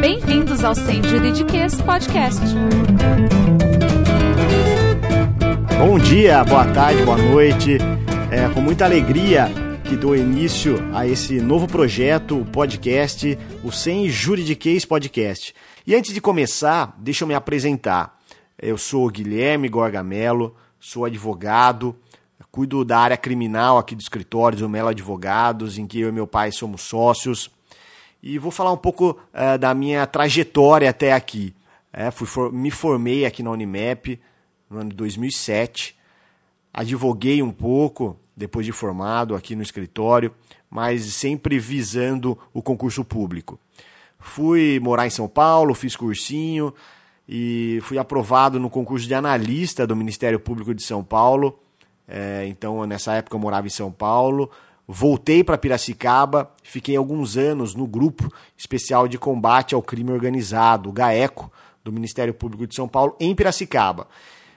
Bem-vindos ao Sem Juridiquês Podcast. Bom dia, boa tarde, boa noite. É com muita alegria que dou início a esse novo projeto, o podcast, o Sem Juridiquês Podcast. E antes de começar, deixa eu me apresentar. Eu sou Guilherme Gorgamelo, sou advogado, cuido da área criminal aqui do escritório do Melo Advogados, em que eu e meu pai somos sócios. E vou falar um pouco uh, da minha trajetória até aqui. É, fui for me formei aqui na Unimap no ano de 2007. Advoguei um pouco depois de formado aqui no escritório, mas sempre visando o concurso público. Fui morar em São Paulo, fiz cursinho e fui aprovado no concurso de analista do Ministério Público de São Paulo é, então, nessa época eu morava em São Paulo. Voltei para Piracicaba, fiquei alguns anos no grupo especial de combate ao crime organizado, o GAECO, do Ministério Público de São Paulo, em Piracicaba.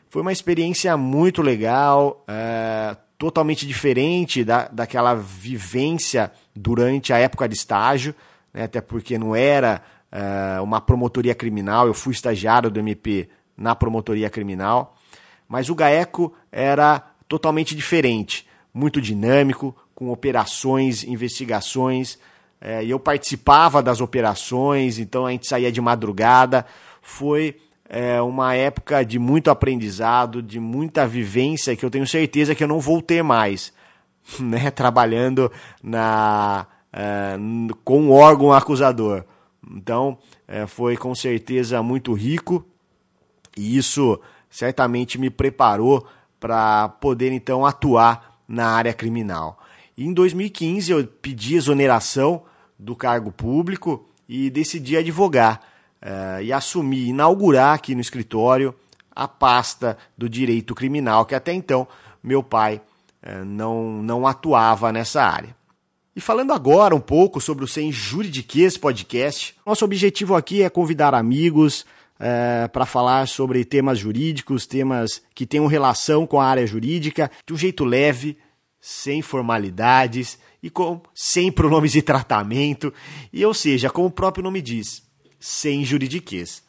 Foi uma experiência muito legal, é, totalmente diferente da, daquela vivência durante a época de estágio, né, até porque não era é, uma promotoria criminal, eu fui estagiário do MP na promotoria criminal, mas o GAECO era totalmente diferente, muito dinâmico, com operações, investigações. É, eu participava das operações, então a gente saía de madrugada. Foi é, uma época de muito aprendizado, de muita vivência que eu tenho certeza que eu não vou ter mais, né? Trabalhando na é, com o órgão acusador. Então é, foi com certeza muito rico e isso certamente me preparou para poder então atuar na área criminal. E em 2015 eu pedi exoneração do cargo público e decidi advogar uh, e assumir, inaugurar aqui no escritório a pasta do direito criminal, que até então meu pai uh, não, não atuava nessa área. E falando agora um pouco sobre o Sem Juridiquês podcast, nosso objetivo aqui é convidar amigos, é, para falar sobre temas jurídicos, temas que tenham relação com a área jurídica, de um jeito leve, sem formalidades e com sem pronomes de tratamento, e ou seja, como o próprio nome diz, sem juridiquês.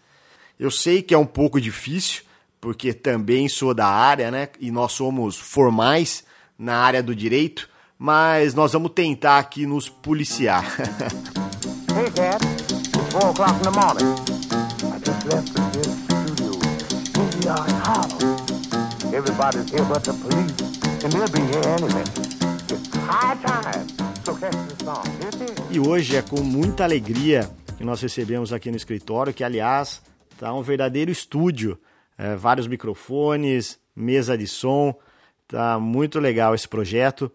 Eu sei que é um pouco difícil, porque também sou da área, né? E nós somos formais na área do direito, mas nós vamos tentar aqui nos policiar. hey, Cat. It's o'clock in the morning left this studio. Here we are. Everybody's here but the police, and they'll be here any minute. It's high time. So catch the song. E hoje é com muita alegria que nós recebemos aqui no escritório, que aliás está um verdadeiro estúdio, é, vários microfones, mesa de som, tá muito legal esse projeto.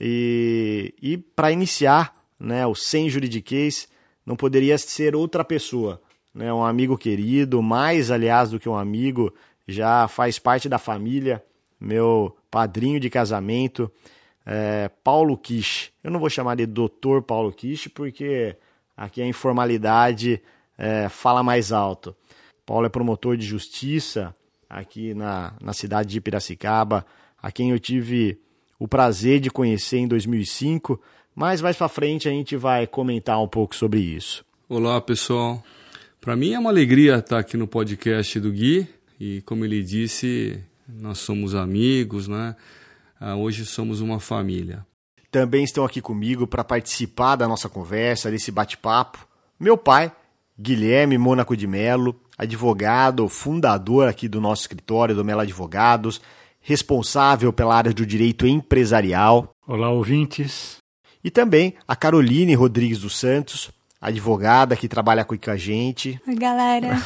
E, e para iniciar, né, o Sem Juridiquês não poderia ser outra pessoa né, um amigo querido, mais aliás do que um amigo, já faz parte da família, meu padrinho de casamento, é, Paulo Kish. Eu não vou chamar de doutor Paulo Kish porque aqui a informalidade é, fala mais alto. Paulo é promotor de justiça aqui na, na cidade de Piracicaba, a quem eu tive o prazer de conhecer em 2005, mas mais para frente a gente vai comentar um pouco sobre isso. Olá, pessoal. Para mim é uma alegria estar aqui no podcast do Gui e, como ele disse, nós somos amigos, né? Ah, hoje somos uma família. Também estão aqui comigo para participar da nossa conversa, desse bate-papo, meu pai, Guilherme Mônaco de Melo, advogado, fundador aqui do nosso escritório, do Melo Advogados, responsável pela área do direito empresarial. Olá, ouvintes. E também a Caroline Rodrigues dos Santos, advogada que trabalha com a gente. Oi, galera.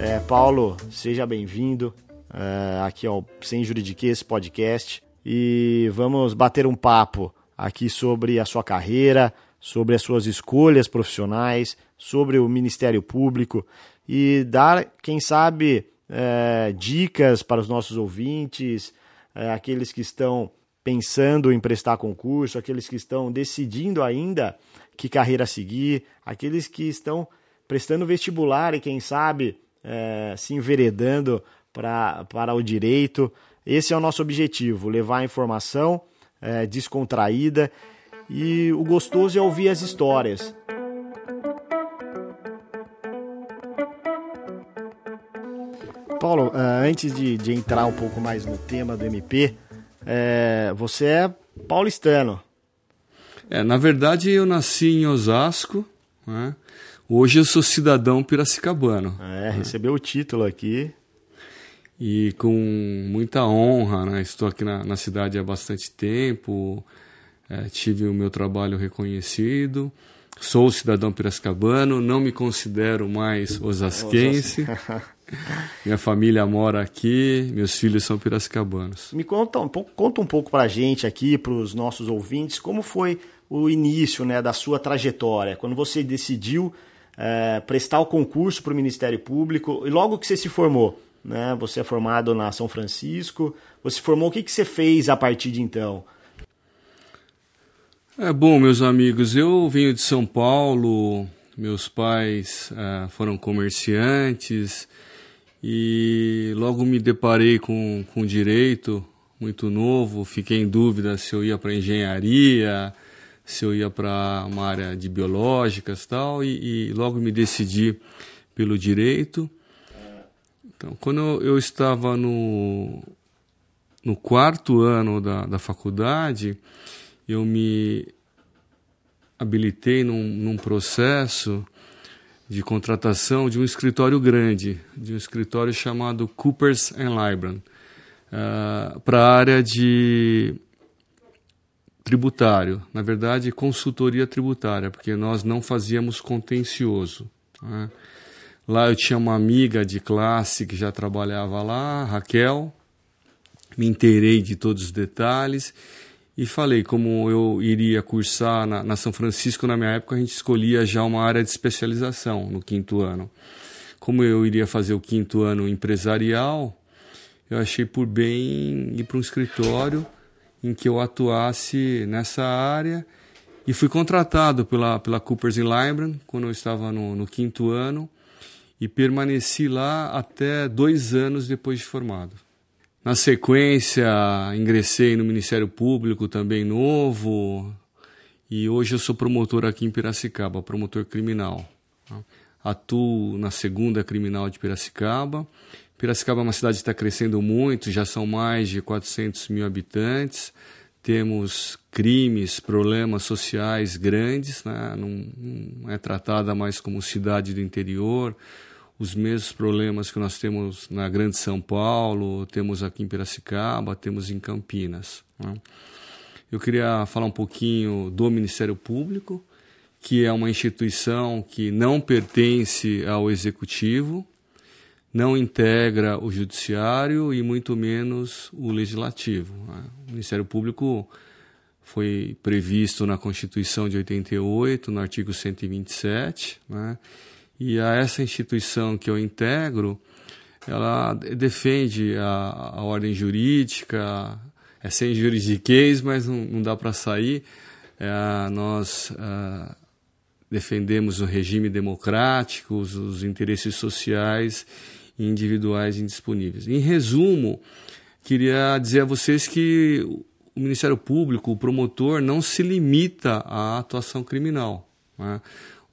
é, Paulo, seja bem-vindo é, aqui ao Sem Juridiquês podcast e vamos bater um papo aqui sobre a sua carreira, sobre as suas escolhas profissionais, sobre o Ministério Público e dar, quem sabe, é, dicas para os nossos ouvintes, é, aqueles que estão pensando em prestar concurso, aqueles que estão decidindo ainda que carreira seguir, aqueles que estão prestando vestibular e quem sabe é, se enveredando pra, para o direito. Esse é o nosso objetivo: levar a informação é, descontraída e o gostoso é ouvir as histórias. Paulo, é, antes de, de, entrar um pouco mais no tema do MP, é, você é paulistano. É, na verdade, eu nasci em Osasco, né? Hoje eu sou cidadão piracicabano. É, recebeu o título aqui. E com muita honra, né? Estou aqui na, na cidade há bastante tempo, é, tive o meu trabalho reconhecido, sou cidadão piracicabano, não me considero mais osasquense. Minha família mora aqui, meus filhos são piracicabanos. Me conta um pouco, conta um pouco para a gente aqui, para os nossos ouvintes, como foi o início né, da sua trajetória, quando você decidiu é, prestar o concurso para o Ministério Público e logo que você se formou, né, você é formado na São Francisco, você se formou, o que, que você fez a partir de então? É bom, meus amigos, eu venho de São Paulo, meus pais é, foram comerciantes e logo me deparei com, com direito muito novo, fiquei em dúvida se eu ia para engenharia, se eu ia para uma área de biológicas tal, e, e logo me decidi pelo direito. Então, quando eu estava no, no quarto ano da, da faculdade, eu me habilitei num, num processo de contratação de um escritório grande, de um escritório chamado Coopers and Lybrand, uh, para a área de tributário, na verdade, consultoria tributária, porque nós não fazíamos contencioso. Né? Lá eu tinha uma amiga de classe que já trabalhava lá, Raquel, me inteirei de todos os detalhes e falei como eu iria cursar na, na, São Francisco, na minha época a gente escolhia já uma área de especialização no quinto ano. Como eu iria fazer o quinto ano empresarial, eu achei por bem ir para um escritório em que eu atuasse nessa área e fui contratado pela, pela Coopers Lybrand quando eu estava no, no quinto ano e permaneci lá até dois anos depois de formado. Na sequência, ingressei no Ministério Público também novo e hoje eu sou promotor aqui em Piracicaba, promotor criminal. Atuo na segunda criminal de Piracicaba Piracicaba é uma cidade que está crescendo muito, já são mais de 400 mil habitantes. Temos crimes, problemas sociais grandes, né? não, não é tratada mais como cidade do interior. Os mesmos problemas que nós temos na Grande São Paulo, temos aqui em Piracicaba, temos em Campinas. Né? Eu queria falar um pouquinho do Ministério Público, que é uma instituição que não pertence ao Executivo, não integra o judiciário e muito menos o legislativo. Né? O Ministério Público foi previsto na Constituição de 88, no artigo 127, né? E a essa instituição que eu integro, ela defende a, a ordem jurídica, é sem juridiquês, mas não, não dá para sair. É, nós é, defendemos o regime democrático, os, os interesses sociais individuais indisponíveis. Em resumo, queria dizer a vocês que o Ministério Público, o promotor, não se limita à atuação criminal. Né?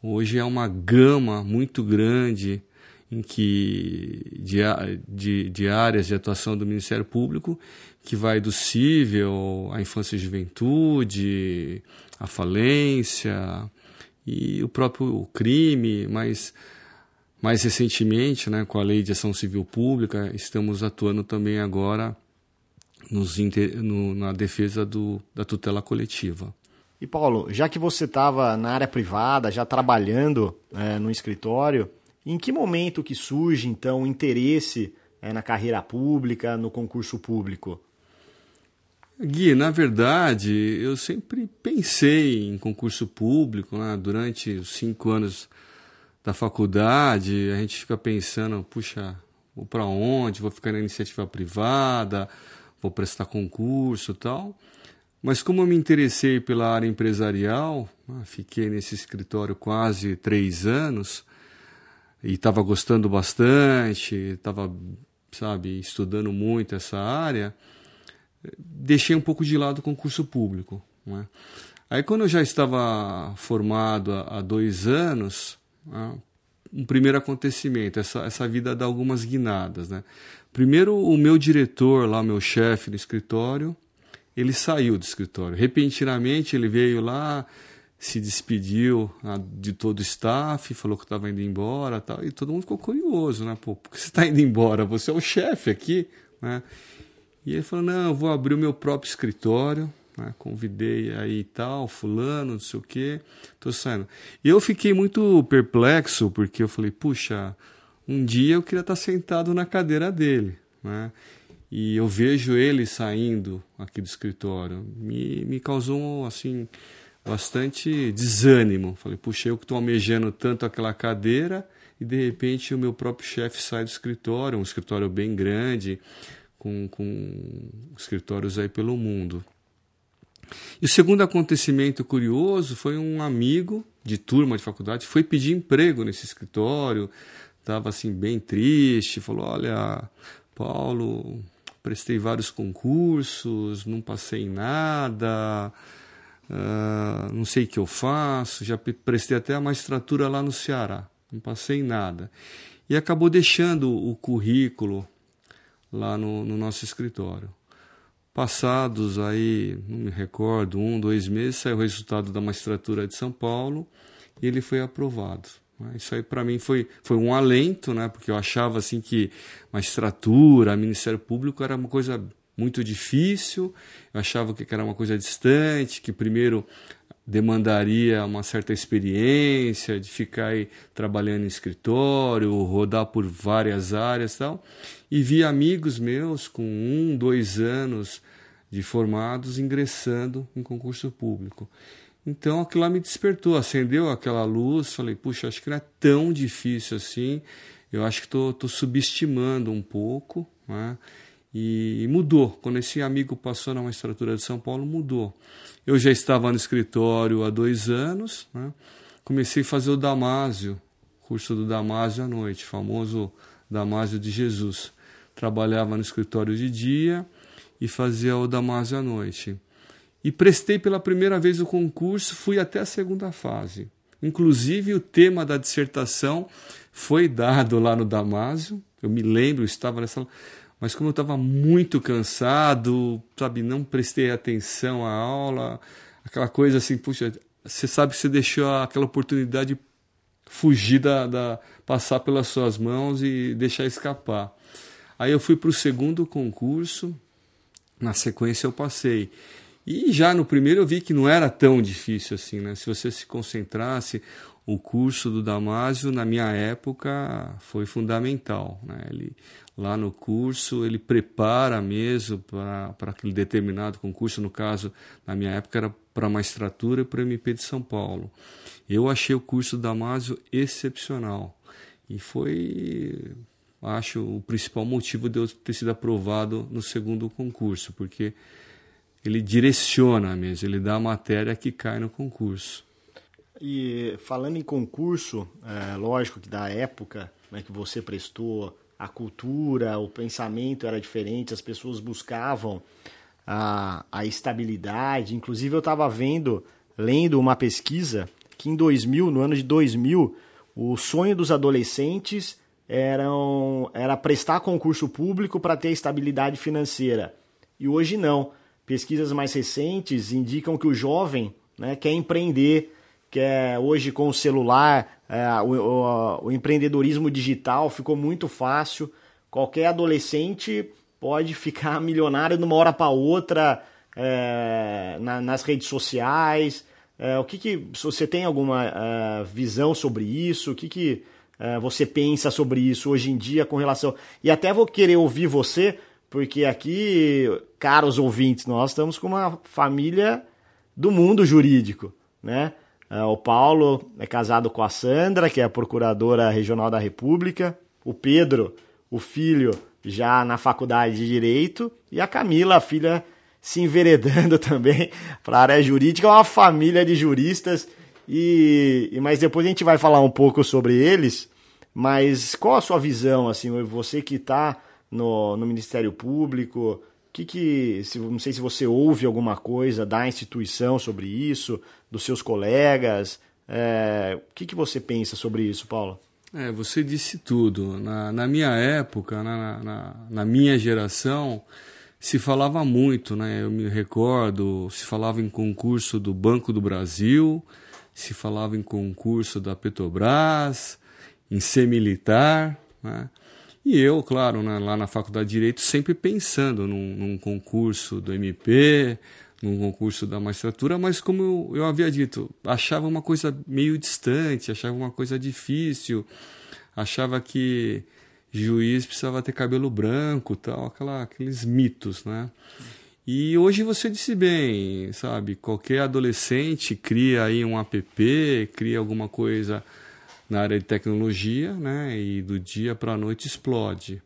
Hoje é uma gama muito grande em que de, de, de, áreas de atuação do Ministério Público que vai do cível à infância e juventude, à falência e o próprio crime, mas mais recentemente, né, com a Lei de Ação Civil Pública, estamos atuando também agora nos, no, na defesa do, da tutela coletiva. E Paulo, já que você estava na área privada, já trabalhando é, no escritório, em que momento que surge então o interesse é, na carreira pública, no concurso público? Gui, na verdade, eu sempre pensei em concurso público né, durante os cinco anos da faculdade, a gente fica pensando, puxa, vou para onde? Vou ficar na iniciativa privada, vou prestar concurso, tal. Mas como eu me interessei pela área empresarial, ah, fiquei nesse escritório quase três anos e estava gostando bastante, estava, sabe, estudando muito essa área, deixei um pouco de lado o concurso público. Né? Aí quando eu já estava formado há dois anos, ah, um primeiro acontecimento, essa, essa vida dá algumas guinadas. Né? Primeiro, o meu diretor, lá, meu chefe no escritório, ele saiu do escritório. Repentinamente, ele veio lá, se despediu ah, de todo o staff, falou que estava indo embora tal, e todo mundo ficou curioso, né? Pô, por que você está indo embora? Você é o chefe aqui, né? E ele falou, não, eu vou abrir o meu próprio escritório, né? convidei aí tal, fulano, não sei o quê, tô saindo. E eu fiquei muito perplexo, porque eu falei, puxa, um dia eu queria estar sentado na cadeira dele, né? E eu vejo ele saindo aqui do escritório, me, me causou, assim, bastante desânimo. Falei, puxa, eu que estou almejando tanto aquela cadeira e de repente o meu próprio chefe sai do escritório, um escritório bem grande, com, com escritórios aí pelo mundo. E o segundo acontecimento curioso foi um amigo de turma de faculdade foi pedir emprego nesse escritório, estava assim bem triste, falou: "Olha, Paulo, prestei vários concursos, não passei em nada, uh, não sei o que eu faço, já prestei até a magistratura lá no Ceará, não passei em nada". E acabou deixando o currículo lá no, no nosso escritório. Passados aí, não me recordo, um, dois meses, saiu o resultado da magistratura de São Paulo e ele foi aprovado. Né? Isso aí para mim foi, foi um alento, né? porque eu achava assim que magistratura, Ministério Público era uma coisa muito difícil, eu achava que era uma coisa distante, que primeiro demandaria uma certa experiência de ficar aí trabalhando em escritório, rodar por várias áreas tal. E vi amigos meus com um, dois anos de formados ingressando em concurso público. Então aquilo lá me despertou, acendeu aquela luz, falei, puxa, acho que não é tão difícil assim, eu acho que estou subestimando um pouco, né? E mudou. Quando esse amigo passou na magistratura de São Paulo, mudou. Eu já estava no escritório há dois anos, né? comecei a fazer o Damásio, curso do Damásio à noite, famoso Damásio de Jesus. Trabalhava no escritório de dia e fazia o Damásio à noite. E prestei pela primeira vez o concurso, fui até a segunda fase. Inclusive, o tema da dissertação foi dado lá no Damásio. Eu me lembro, eu estava nessa mas como eu estava muito cansado, sabe, não prestei atenção à aula, aquela coisa assim, puxa, você sabe que você deixou aquela oportunidade fugir da, da passar pelas suas mãos e deixar escapar. Aí eu fui para o segundo concurso, na sequência eu passei. E já no primeiro eu vi que não era tão difícil assim, né? Se você se concentrasse, o curso do Damásio, na minha época, foi fundamental. Né? Ele, lá no curso, ele prepara mesmo para aquele determinado concurso. No caso, na minha época, era para magistratura e para MP de São Paulo. Eu achei o curso do Damásio excepcional. E foi, acho, o principal motivo de eu ter sido aprovado no segundo concurso, porque ele direciona mesmo, ele dá a matéria que cai no concurso. E falando em concurso, é, lógico que da época né, que você prestou, a cultura, o pensamento era diferente, as pessoas buscavam a, a estabilidade. Inclusive, eu estava vendo, lendo uma pesquisa, que em 2000, no ano de 2000, o sonho dos adolescentes eram, era prestar concurso público para ter estabilidade financeira. E hoje não. Pesquisas mais recentes indicam que o jovem né, quer empreender, que é hoje com o celular, é, o, o, o, empreendedorismo digital ficou muito fácil. Qualquer adolescente pode ficar milionário de uma hora para outra é, na, nas redes sociais. É, o que, que você tem alguma é, visão sobre isso? O que, que é, você pensa sobre isso hoje em dia com relação? E até vou querer ouvir você, porque aqui, caros ouvintes, nós estamos com uma família do mundo jurídico, né? É, o Paulo é casado com a Sandra, que é a procuradora regional da República. O Pedro, o filho, já na faculdade de Direito. E a Camila, a filha se enveredando também para a área jurídica, é uma família de juristas. E, mas depois a gente vai falar um pouco sobre eles. Mas qual a sua visão, assim, você que está no, no Ministério Público, que que, se, não sei se você ouve alguma coisa da instituição sobre isso, dos seus colegas, é, o que, que você pensa sobre isso, Paulo? É, você disse tudo. Na, na minha época, na, na, na, minha geração, se falava muito, né? Eu me recordo, se falava em concurso do Banco do Brasil, se falava em concurso da Petrobras, em ser militar, né? E eu, claro, né, lá na Faculdade de Direito, sempre pensando num, num concurso do MP, num concurso da magistratura, mas como eu, eu havia dito, achava uma coisa meio distante, achava uma coisa difícil, achava que juiz precisava ter cabelo branco, tal, aquela, aqueles mitos, né? E hoje você disse bem, sabe? Qualquer adolescente cria aí um app, cria alguma coisa na área de tecnologia, né? E do dia para a noite explode.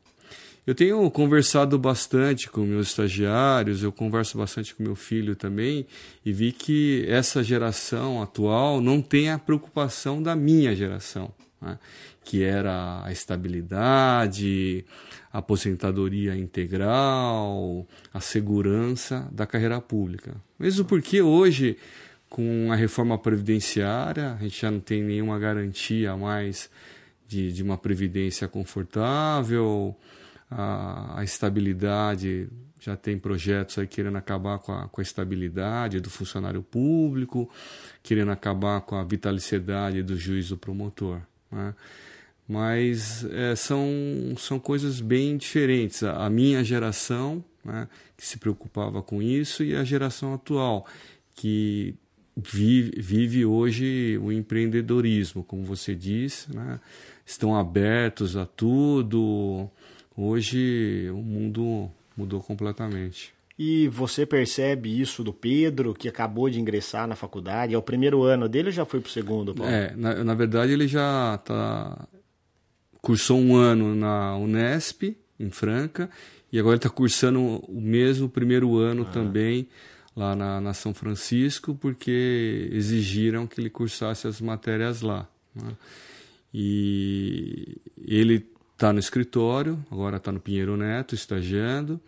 Eu tenho conversado bastante com meus estagiários, eu converso bastante com meu filho também, e vi que essa geração atual não tem a preocupação da minha geração, né? que era a estabilidade, a aposentadoria integral, a segurança da carreira pública. Mesmo porque hoje, com a reforma previdenciária, a gente já não tem nenhuma garantia mais de, de uma previdência confortável a, a estabilidade, já tem projetos aí querendo acabar com a, com a estabilidade do funcionário público, querendo acabar com a vitaliciedade do juiz do promotor. Né? Mas é, são, são coisas bem diferentes. A, a minha geração, né, que se preocupava com isso, e a geração atual, que vive, vive hoje o empreendedorismo, como você disse, né? estão abertos a tudo Hoje o mundo mudou completamente. E você percebe isso do Pedro, que acabou de ingressar na faculdade? É o primeiro ano dele ou já foi para o segundo? Paulo? É, na, na verdade ele já tá, cursou um ano na Unesp, em Franca, e agora ele está cursando o mesmo primeiro ano ah. também lá na, na, São Francisco, porque exigiram que ele cursasse as matérias lá. Né? E ele está no escritório, agora está no Pinheiro Neto, estagiando,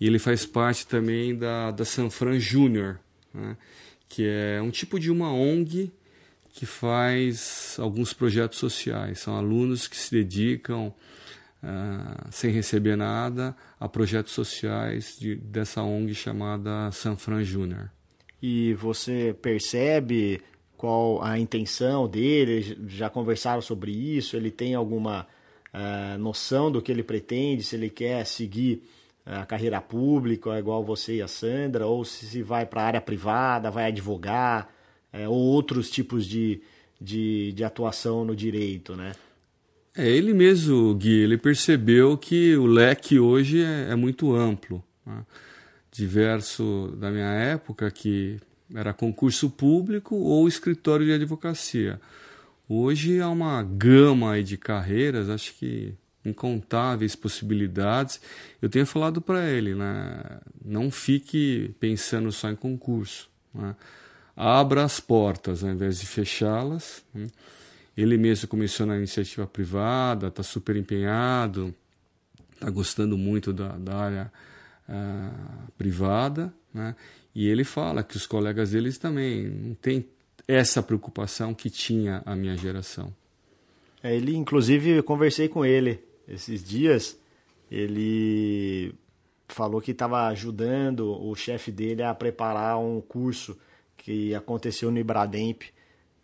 e ele faz parte também da, da Sanfran Júnior, né? que é um tipo de uma ONG que faz alguns projetos sociais. São alunos que se dedicam, uh, sem receber nada, a projetos sociais de, dessa ONG chamada Sanfran Júnior. E você percebe qual a intenção dele? Já conversaram sobre isso? Ele tem alguma uh, noção do que ele pretende, se ele quer seguir a carreira pública, igual você e a Sandra, ou se vai para a área privada, vai advogar, é, ou outros tipos de, de, de, atuação no direito, né? É, ele mesmo, Gui, ele percebeu que o leque hoje é, é muito amplo. Né? Diverso da minha época, que era concurso público ou escritório de advocacia. Hoje há uma gama de carreiras, acho que incontáveis possibilidades. Eu tenho falado para ele, né? não fique pensando só em concurso. Né? Abra as portas ao invés de fechá-las. Né? Ele mesmo começou na iniciativa privada, está super empenhado, está gostando muito da, da área uh, privada. Né? E ele fala que os colegas deles também não têm essa preocupação que tinha a minha geração. É, ele, inclusive, eu conversei com ele esses dias. Ele falou que estava ajudando o chefe dele a preparar um curso que aconteceu no Ibrademp.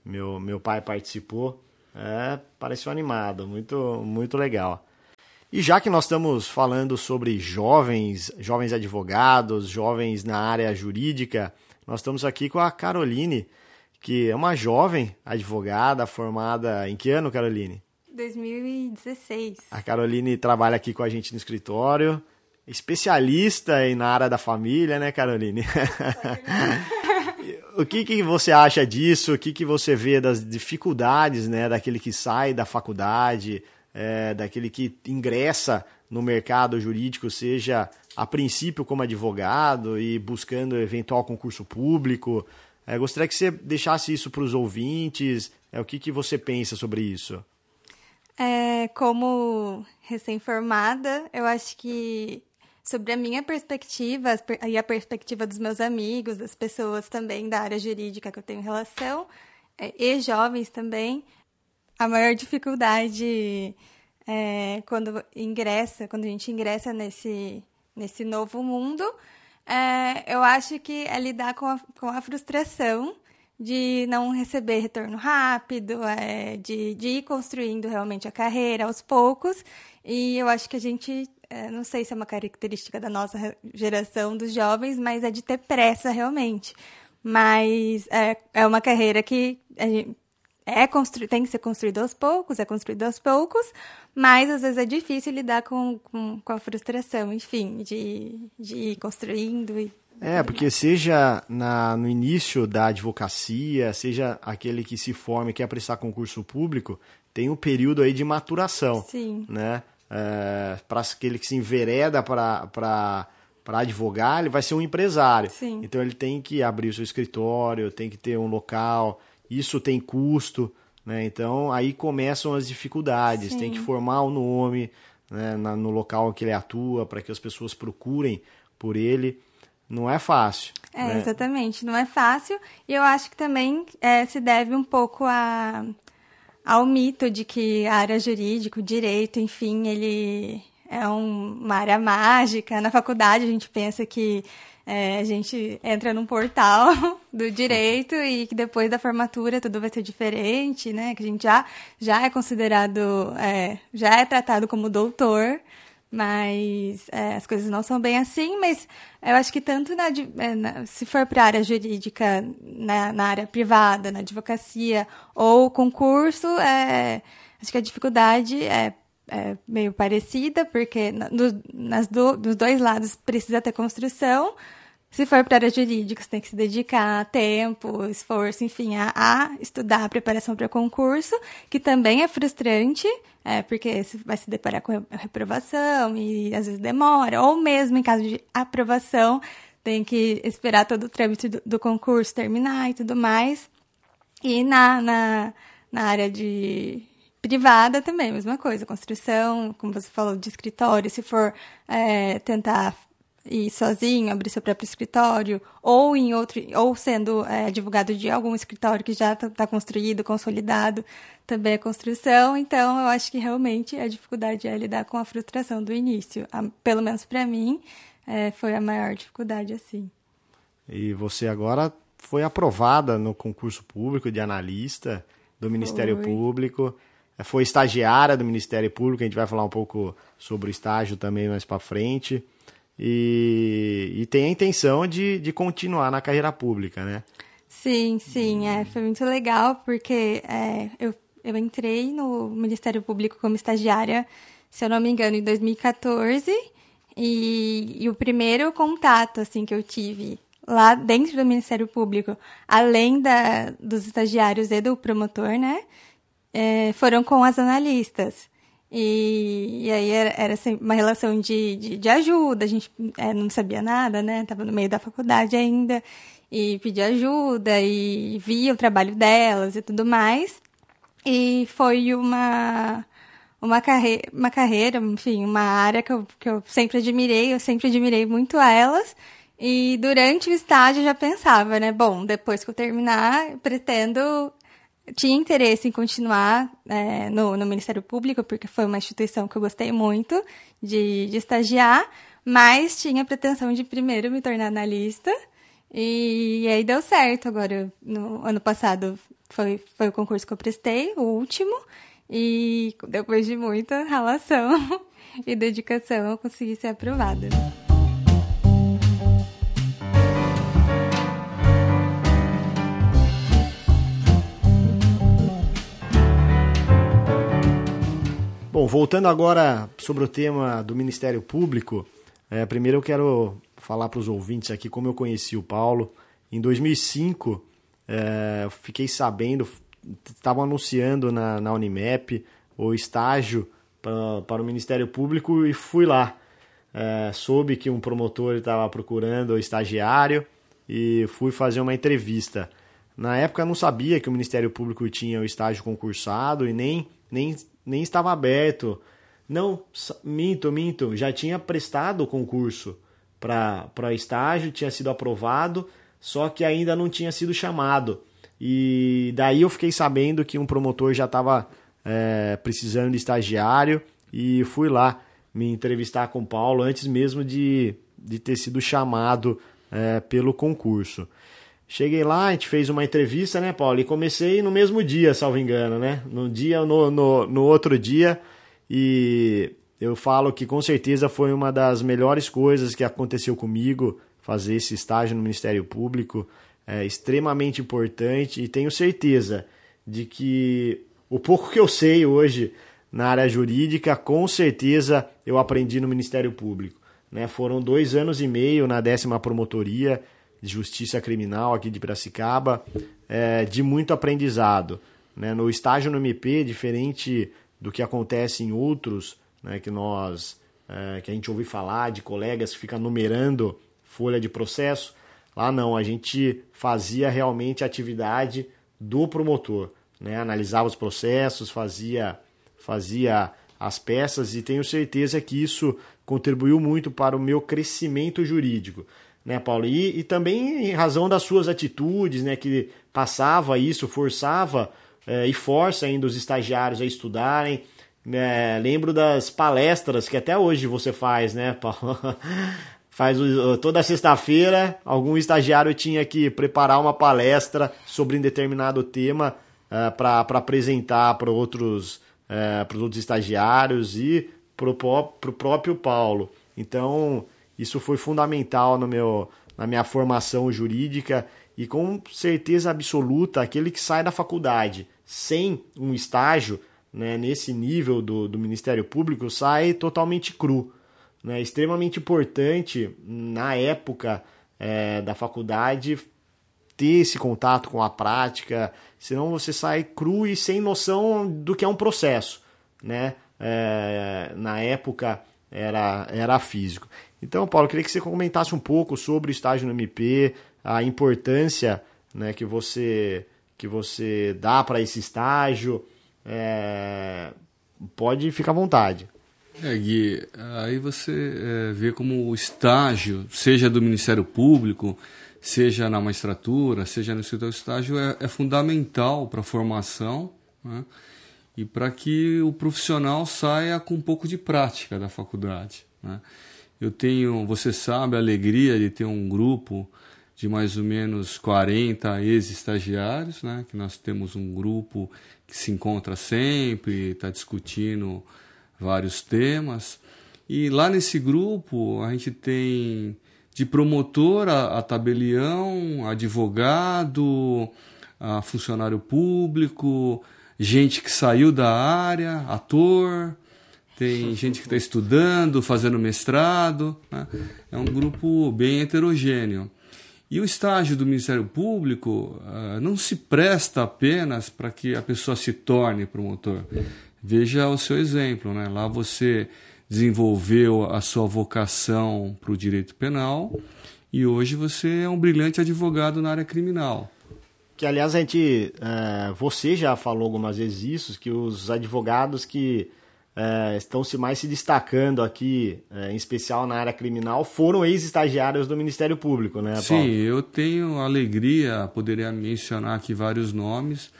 Meu, meu pai participou. É, pareceu animado, muito, muito legal. E já que nós estamos falando sobre jovens, jovens advogados, jovens na área jurídica, nós estamos aqui com a Caroline, que é uma jovem advogada formada em que ano, Caroline? 2016. A Caroline trabalha aqui com a gente no escritório, especialista na área da família, né, Caroline? o que, que você acha disso? O que, que você vê das dificuldades, né, daquele que sai da faculdade, é, daquele que ingressa no mercado jurídico, seja a princípio como advogado e buscando eventual concurso público. É, gostaria que você deixasse isso para os ouvintes. É, o que, que você pensa sobre isso? É, como recém-formada, eu acho que sobre a minha perspectiva e a perspectiva dos meus amigos, das pessoas também da área jurídica que eu tenho relação, é, e jovens também, a maior dificuldade é, quando ingressa, quando a gente ingressa nesse, nesse novo mundo, é, eu acho que é lidar com a, com a frustração de não receber retorno rápido, é, de, de ir construindo realmente a carreira aos poucos. E eu acho que a gente, não sei se é uma característica da nossa geração dos jovens, mas é de ter pressa realmente. Mas é, é uma carreira que é constru... tem que ser construído aos poucos, é construído aos poucos, mas às vezes é difícil lidar com, com, com a frustração, enfim, de, de ir construindo e é, porque seja na, no início da advocacia, seja aquele que se forma e quer prestar concurso público, tem um período aí de maturação. Sim. Né? É, para aquele que se envereda para advogar, ele vai ser um empresário. Sim. Então ele tem que abrir o seu escritório, tem que ter um local, isso tem custo, né? Então aí começam as dificuldades, Sim. tem que formar o nome né, na, no local em que ele atua, para que as pessoas procurem por ele. Não é fácil. É, né? exatamente, não é fácil. E eu acho que também é, se deve um pouco a, ao mito de que a área jurídica, o direito, enfim, ele é um, uma área mágica. Na faculdade a gente pensa que é, a gente entra num portal do direito e que depois da formatura tudo vai ser diferente, né? Que a gente já, já é considerado, é, já é tratado como doutor, mas é, as coisas não são bem assim. Mas eu acho que tanto na, é, na se for para a área jurídica, na, na, área privada, na advocacia ou concurso, é, acho que a dificuldade é é meio parecida, porque no, nas do, dos dois lados precisa ter construção. Se for para área jurídica, você tem que se dedicar tempo, esforço, enfim, a, a estudar a preparação para concurso, que também é frustrante, é, porque você vai se deparar com reprovação e às vezes demora, ou mesmo em caso de aprovação, tem que esperar todo o trâmite do, do concurso terminar e tudo mais. E na, na, na área de privada também, mesma coisa, construção, como você falou, de escritório, se for é, tentar ir sozinho, abrir seu próprio escritório, ou em outro, ou sendo é, advogado de algum escritório que já está tá construído, consolidado, também é construção. Então, eu acho que realmente a dificuldade é lidar com a frustração do início. A, pelo menos para mim, é, foi a maior dificuldade assim. E você agora foi aprovada no concurso público de analista do Ministério foi. Público. É, foi estagiária do Ministério Público, a gente vai falar um pouco sobre o estágio também mais para frente. E, e, tem a intenção de, de continuar na carreira pública, né? Sim, sim, é, foi muito legal, porque é, eu, eu entrei no Ministério Público como estagiária, se eu não me engano, em 2014, e, e o primeiro contato, assim, que eu tive lá dentro do Ministério Público, além da, dos estagiários e do promotor, né, é, foram com as analistas. E, e aí era, era assim, uma relação de, de, de, ajuda, a gente é, não sabia nada, né? Tava no meio da faculdade ainda, e pedia ajuda, e via o trabalho delas e tudo mais. E foi uma, uma, carre uma carreira, enfim, uma área que eu, que eu sempre admirei, eu sempre admirei muito elas. E durante o estágio eu já pensava, né? Bom, depois que eu terminar, pretendo tinha interesse em continuar é, no, no, Ministério Público, porque foi uma instituição que eu gostei muito de, de estagiar, mas tinha a pretensão de primeiro me tornar analista. E, e aí deu certo. Agora, no ano passado, foi, foi o concurso que eu prestei, o último, e depois de muita relação e dedicação, eu consegui ser aprovada. Bom, voltando agora sobre o tema do Ministério Público, é, primeiro eu quero falar para os ouvintes aqui como eu conheci o Paulo. Em 2005, é, fiquei sabendo, estavam anunciando na, na Unimap o estágio pra, para o Ministério Público e fui lá. É, soube que um promotor estava procurando estagiário e fui fazer uma entrevista. Na época eu não sabia que o Ministério Público tinha o estágio concursado e nem, nem, nem estava aberto. Não, minto, minto, já tinha prestado o concurso para estágio, tinha sido aprovado, só que ainda não tinha sido chamado. E daí eu fiquei sabendo que um promotor já estava é, precisando de estagiário e fui lá me entrevistar com o Paulo antes mesmo de, de ter sido chamado é, pelo concurso. Cheguei lá, a gente fez uma entrevista, né, Paulo? E comecei no mesmo dia, salvo engano, né? No dia, no, no, no outro dia. E eu falo que com certeza foi uma das melhores coisas que aconteceu comigo fazer esse estágio no Ministério Público. É extremamente importante e tenho certeza de que o pouco que eu sei hoje na área jurídica, com certeza eu aprendi no Ministério Público. Né? Foram dois anos e meio na décima promotoria de justiça criminal aqui de Piracicaba, é, de muito aprendizado. Né? No estágio no MP, diferente do que acontece em outros, né, que nós é, que a gente ouve falar de colegas que ficam numerando folha de processo, lá não, a gente fazia realmente a atividade do promotor, né? analisava os processos, fazia fazia as peças e tenho certeza que isso contribuiu muito para o meu crescimento jurídico, né, Paulo? E, e também em razão das suas atitudes, né, que passava isso, forçava é, e força ainda os estagiários a estudarem. É, lembro das palestras que até hoje você faz, né, Paulo? faz toda sexta-feira algum estagiário tinha que preparar uma palestra sobre um determinado tema uh, para apresentar para outros é, para os outros estagiários e para o próprio Paulo. Então, isso foi fundamental no meu, na minha formação jurídica e com certeza absoluta, aquele que sai da faculdade sem um estágio né, nesse nível do, do Ministério Público sai totalmente cru. Né, extremamente importante na época é, da faculdade ter esse contato com a prática, senão você sai cru e sem noção do que é um processo, né? É, na época era, era físico. Então, Paulo, eu queria que você comentasse um pouco sobre o estágio no MP, a importância né, que, você, que você dá para esse estágio. É, pode ficar à vontade. É, Gui, aí você é, vê como o estágio, seja do Ministério Público, seja na magistratura, seja no seu estágio, é, é fundamental para a formação né? e para que o profissional saia com um pouco de prática da faculdade. Né? Eu tenho, você sabe, a alegria de ter um grupo de mais ou menos 40 ex-estagiários, né? que nós temos um grupo que se encontra sempre, está discutindo vários temas. E lá nesse grupo a gente tem de promotor a, a tabelião, advogado, a funcionário público, gente que saiu da área, ator, tem gente que está estudando, fazendo mestrado. Né? É um grupo bem heterogêneo. E o estágio do Ministério Público uh, não se presta apenas para que a pessoa se torne promotor. Veja o seu exemplo, né? Lá você desenvolveu a sua vocação para o direito penal e hoje você é um brilhante advogado na área criminal. Que aliás a gente, é, você já falou algumas vezes isso, que os advogados que é, estão se mais se destacando aqui, é, em especial na área criminal, foram ex-estagiários do Ministério Público, né, Paulo? Sim, eu tenho alegria, poderia mencionar aqui vários nomes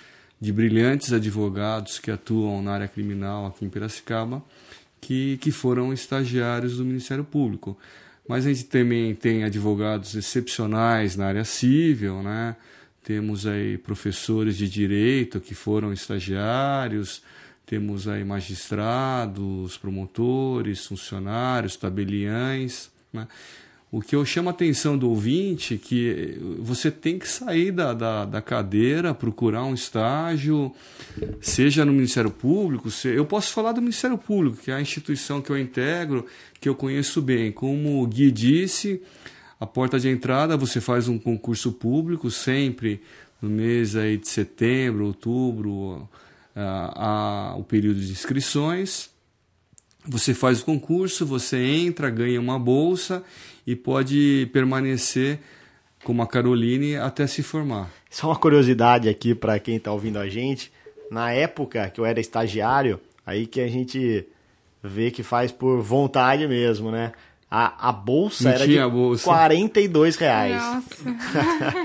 de brilhantes advogados que atuam na área criminal aqui em Piracicaba que, que foram estagiários do Ministério Público. Mas a gente também tem advogados excepcionais na área civil, né? temos aí professores de direito que foram estagiários, temos aí magistrados, promotores, funcionários, tabeliães. Né? O que eu chamo a atenção do ouvinte é que você tem que sair da, da, da cadeira, procurar um estágio, seja no Ministério Público, se, eu posso falar do Ministério Público, que é a instituição que eu integro, que eu conheço bem. Como o Gui disse, a porta de entrada você faz um concurso público sempre no mês aí de setembro, outubro, a, a, o período de inscrições você faz o concurso, você entra, ganha uma bolsa e pode permanecer como a Caroline até se formar. Só uma curiosidade aqui para quem está ouvindo a gente. Na época que eu era estagiário, aí que a gente vê que faz por vontade mesmo, né? A, a bolsa Não era tinha de bolsa. 42 reais. Nossa.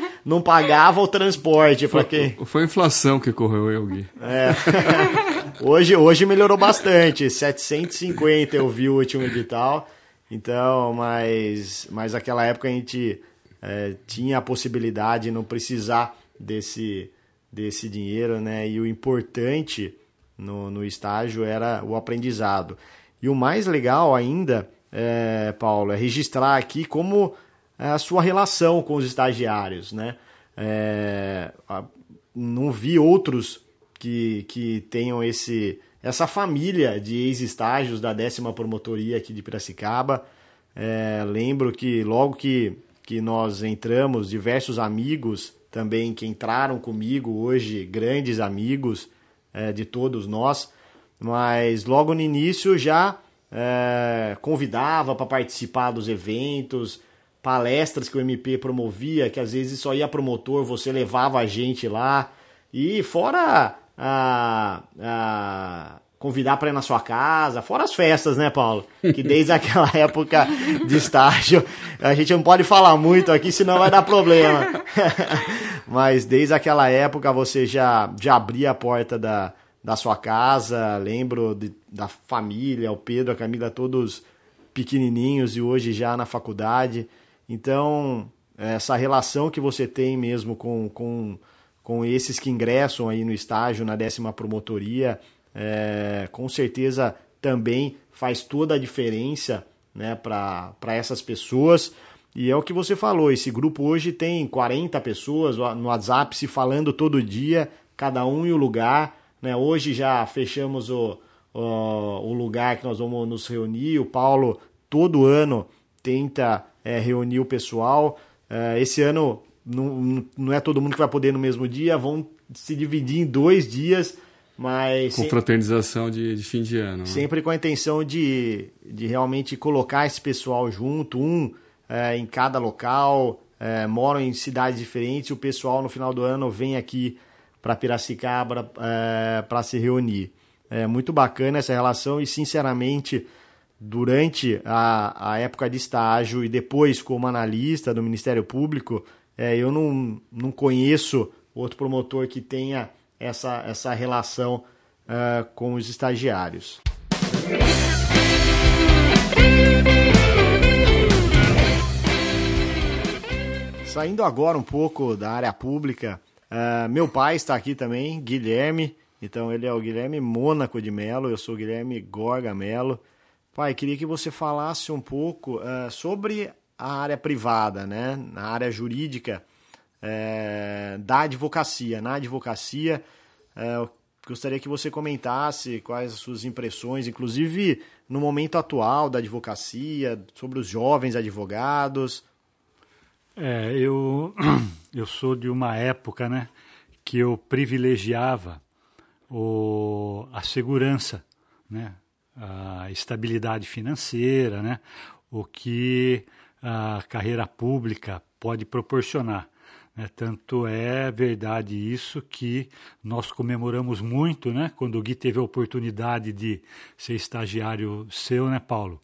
Não pagava o transporte para quem. Foi a inflação que correu eu, Gui. Hoje, hoje melhorou bastante, 750 eu vi o último edital. Então, mas, mas naquela época a gente é, tinha a possibilidade de não precisar desse, desse dinheiro, né? E o importante no, no estágio era o aprendizado. E o mais legal ainda, é, Paulo, é registrar aqui como é a sua relação com os estagiários, né? É, não vi outros que, que tenham esse, essa família de ex-estágios da décima promotoria aqui de Piracicaba. É, lembro que logo que, que nós entramos, diversos amigos também que entraram comigo hoje, grandes amigos é, de todos nós, mas logo no início já é, convidava para participar dos eventos, palestras que o MP promovia, que às vezes só ia promotor, você levava a gente lá. E fora a, a convidar para ir na sua casa, fora as festas, né, Paulo? Que desde aquela época de estágio, a gente não pode falar muito aqui, senão vai dar problema. Mas desde aquela época você já, já abria a porta da, da sua casa, lembro de, da família, o Pedro, a Camila, todos pequenininhos e hoje já na faculdade. Então, essa relação que você tem mesmo com, com, com esses que ingressam aí no estágio, na décima promotoria, é, com certeza também faz toda a diferença né, para essas pessoas. E é o que você falou, esse grupo hoje tem 40 pessoas no WhatsApp se falando todo dia, cada um em um lugar. Né? Hoje já fechamos o, o, o lugar que nós vamos nos reunir. O Paulo, todo ano, tenta é, reunir o pessoal. É, esse ano não, não é todo mundo que vai poder no mesmo dia, vão se dividir em dois dias, mas. Com fraternização de, de fim de ano. né? Sempre com a intenção de, de realmente colocar esse pessoal junto, um é, em cada local, é, moram em cidades diferentes, o pessoal no final do ano vem aqui para Piracicaba é, para se reunir. É muito bacana essa relação e, sinceramente, durante a, a época de estágio e depois como analista do Ministério Público, é, eu não, não conheço outro promotor que tenha essa, essa relação é, com os estagiários. Saindo agora um pouco da área pública, uh, meu pai está aqui também, Guilherme. Então ele é o Guilherme Mônaco de Melo, eu sou o Guilherme Gorga Melo. Pai, queria que você falasse um pouco uh, sobre a área privada, né? Na área jurídica uh, da advocacia. Na advocacia, uh, gostaria que você comentasse quais as suas impressões, inclusive no momento atual da advocacia, sobre os jovens advogados. É, eu, eu sou de uma época né, que eu privilegiava o, a segurança, né, a estabilidade financeira, né, o que a carreira pública pode proporcionar. Né? Tanto é verdade isso que nós comemoramos muito né, quando o Gui teve a oportunidade de ser estagiário seu, né, Paulo?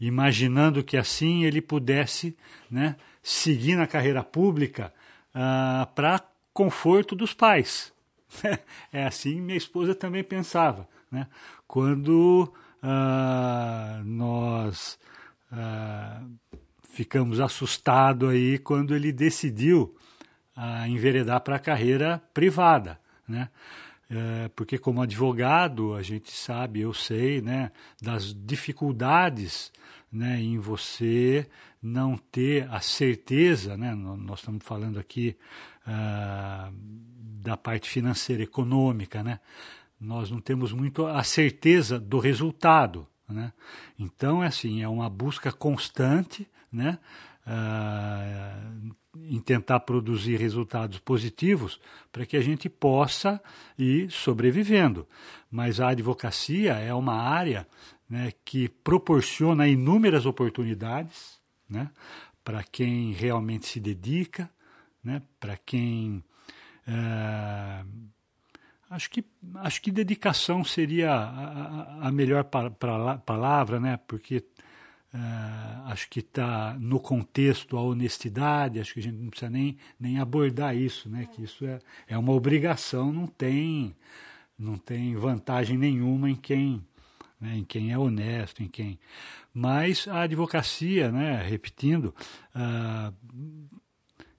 Imaginando que assim ele pudesse né, seguir na carreira pública uh, para conforto dos pais. é assim minha esposa também pensava. Né? Quando uh, nós uh, ficamos assustados aí quando ele decidiu enveredar para a carreira privada. Né? É, porque como advogado a gente sabe, eu sei, né, das dificuldades né, em você não ter a certeza, né, nós estamos falando aqui da parte financeira, econômica, né, nós não temos muito a certeza do resultado. Né? Então, é assim, é uma busca constante né, uh, em tentar produzir resultados positivos para que a gente possa ir sobrevivendo. Mas a advocacia é uma área né, que proporciona inúmeras oportunidades né, para quem realmente se dedica, né, para quem. É, acho, que, acho que dedicação seria a, a melhor pa, pra, palavra, né, porque Uh, acho que está no contexto a honestidade, acho que a gente não precisa nem, nem abordar isso, né? que isso é, é uma obrigação, não tem, não tem vantagem nenhuma em quem, né, em quem é honesto, em quem. Mas a advocacia, né, repetindo, uh,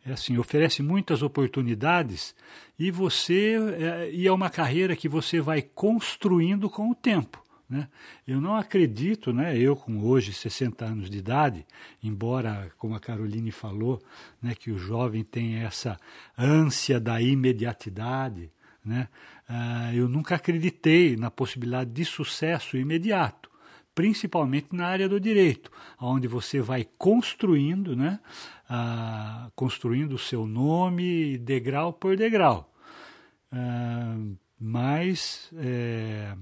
é assim, oferece muitas oportunidades e você é, e é uma carreira que você vai construindo com o tempo. Né? Eu não acredito, né, eu com hoje 60 anos de idade, embora, como a Caroline falou, né, que o jovem tem essa ânsia da imediatidade, né, uh, eu nunca acreditei na possibilidade de sucesso imediato, principalmente na área do direito, onde você vai construindo, né, construindo o seu nome degrau por degrau. Uh, mas é,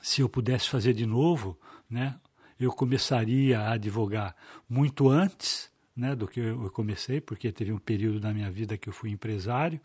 se eu pudesse fazer de novo, né, eu começaria a advogar muito antes né, do que eu comecei, porque teve um período da minha vida que eu fui empresário,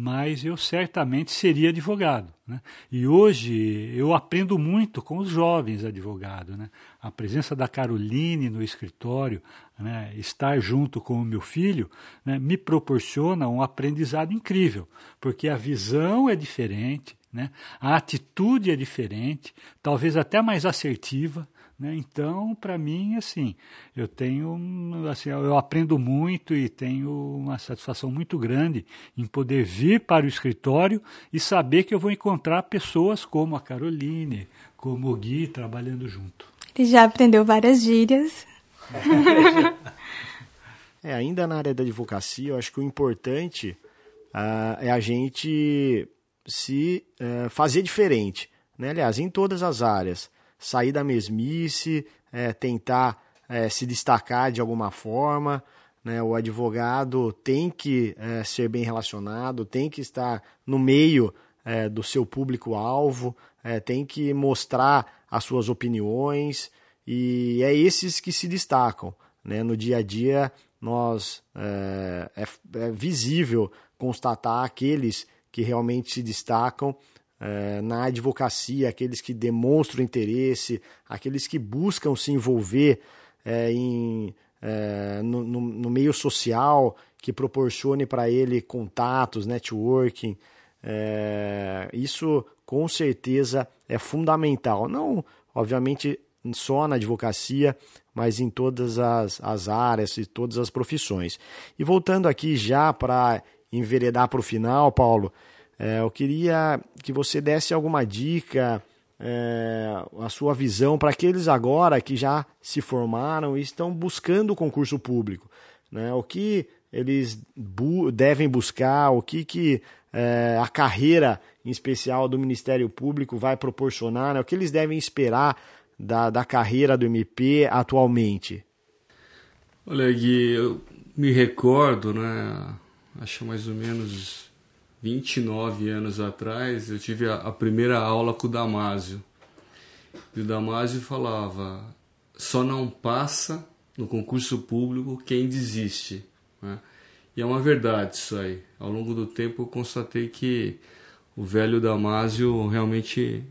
mas eu certamente seria advogado. Né? E hoje eu aprendo muito com os jovens advogados. Né? A presença da Caroline no escritório, né, estar junto com o meu filho, né, me proporciona um aprendizado incrível, porque a visão é diferente, né? A atitude é diferente, talvez até mais assertiva. Né? Então, para mim, assim, eu tenho, assim, eu aprendo muito e tenho uma satisfação muito grande em poder vir para o escritório e saber que eu vou encontrar pessoas como a Caroline, como o Gui, trabalhando junto. Ele já aprendeu várias gírias. é, ainda na área da advocacia, eu acho que o importante uh, é a gente se é, fazer diferente. Né? Aliás, em todas as áreas. Sair da mesmice, é, tentar é, se destacar de alguma forma. Né? O advogado tem que é, ser bem relacionado, tem que estar no meio é, do seu público-alvo, é, tem que mostrar as suas opiniões. E é esses que se destacam. Né? No dia a dia, nós é, é visível constatar aqueles que realmente se destacam é, na advocacia, aqueles que demonstram interesse, aqueles que buscam se envolver é, em, é, no, no, no, meio social, que proporcione para ele contatos, networking. isso com certeza é fundamental. Não, obviamente, só na advocacia, mas em todas as, as áreas e todas as profissões. E voltando aqui já para enveredar para o final, Paulo, é, eu queria que você desse alguma dica, é, a sua visão para aqueles agora que já se formaram e estão buscando o concurso público. Né? O que eles bu devem buscar, o que, que é, a carreira em especial do Ministério Público vai proporcionar, né? o que eles devem esperar da, da carreira do MP atualmente. Olha, Gui, eu me recordo, né? acho mais ou menos 29 anos atrás, eu tive a, a primeira aula com o Damásio. E o Damásio falava: só não passa no concurso público quem desiste. Né? E é uma verdade isso aí. Ao longo do tempo eu constatei que o velho Damásio realmente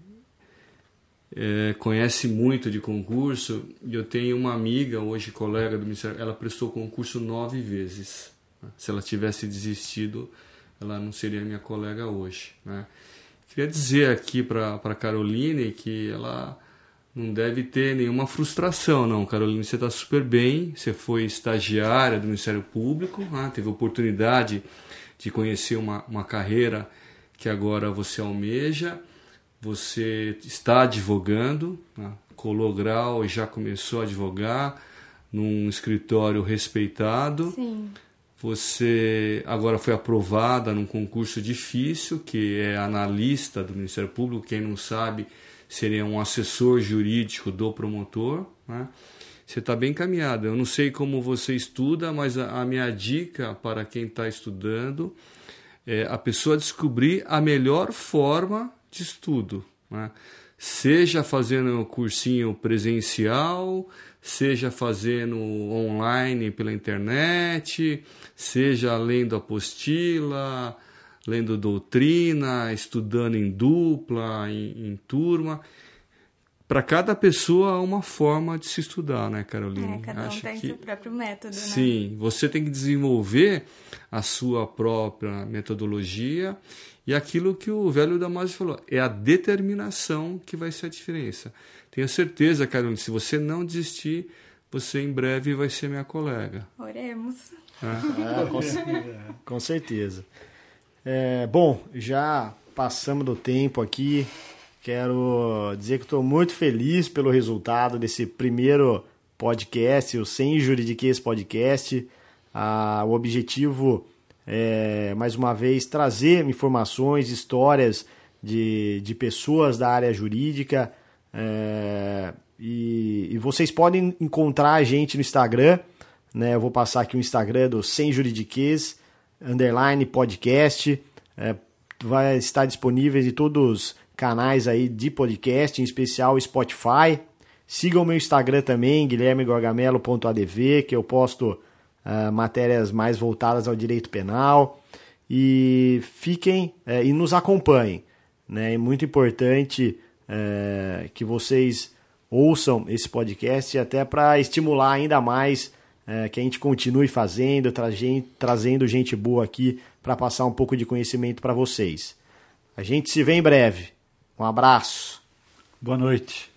é, conhece muito de concurso. E eu tenho uma amiga, hoje colega do Ministério, ela prestou concurso nove vezes. Se ela tivesse desistido, ela não seria minha colega hoje. Né? Queria dizer aqui para a Caroline que ela não deve ter nenhuma frustração, não. Caroline, você está super bem, você foi estagiária do Ministério Público, né? teve oportunidade de conhecer uma, uma carreira que agora você almeja, você está advogando, né? colou grau e já começou a advogar num escritório respeitado. Sim. Você agora foi aprovada num concurso difícil, que é analista do Ministério Público. Quem não sabe, seria um assessor jurídico do promotor. Né? Você está bem encaminhado. Eu não sei como você estuda, mas a, a minha dica para quem está estudando é a pessoa descobrir a melhor forma de estudo. Né? seja fazendo cursinho presencial, seja fazendo online pela internet, seja lendo apostila, lendo doutrina, estudando em dupla, em, em turma. Para cada pessoa há uma forma de se estudar, né, Carolina? É, cada um Acho tem que... seu próprio método, né? Sim, você tem que desenvolver a sua própria metodologia e aquilo que o velho Damasio falou, é a determinação que vai ser a diferença. Tenho certeza, Carolina, se você não desistir, você em breve vai ser minha colega. Oremos. É, com, com, certeza. É, bom, já passamos do tempo aqui. Quero dizer que estou muito feliz pelo resultado desse primeiro podcast, o Sem Juridiquês Podcast. Ah, o objetivo é, mais uma vez, trazer informações, histórias de, de pessoas da área jurídica. É, e, e, vocês podem encontrar a gente no Instagram. Né? Eu vou passar aqui o Instagram do Sem Juridiquês, underline podcast. É, vai estar disponível em todos os canais aí de podcast, em especial Spotify. Sigam o meu Instagram também, guilhermegorgamelo.adv, que eu posto uh, matérias mais voltadas ao direito penal. E fiquem uh, e nos acompanhem. Né? É muito importante uh, que vocês ouçam esse podcast até para estimular ainda mais que a gente continue fazendo, tra trazendo gente boa aqui para passar um pouco de conhecimento para vocês. A gente se vê em breve. Um abraço. Boa noite.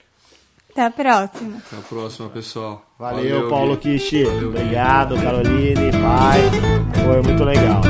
Até a próxima. Até a próxima, pessoal. Valeu, Valeu Paulo Kishi. Obrigado, Caroline, pai. Foi muito legal.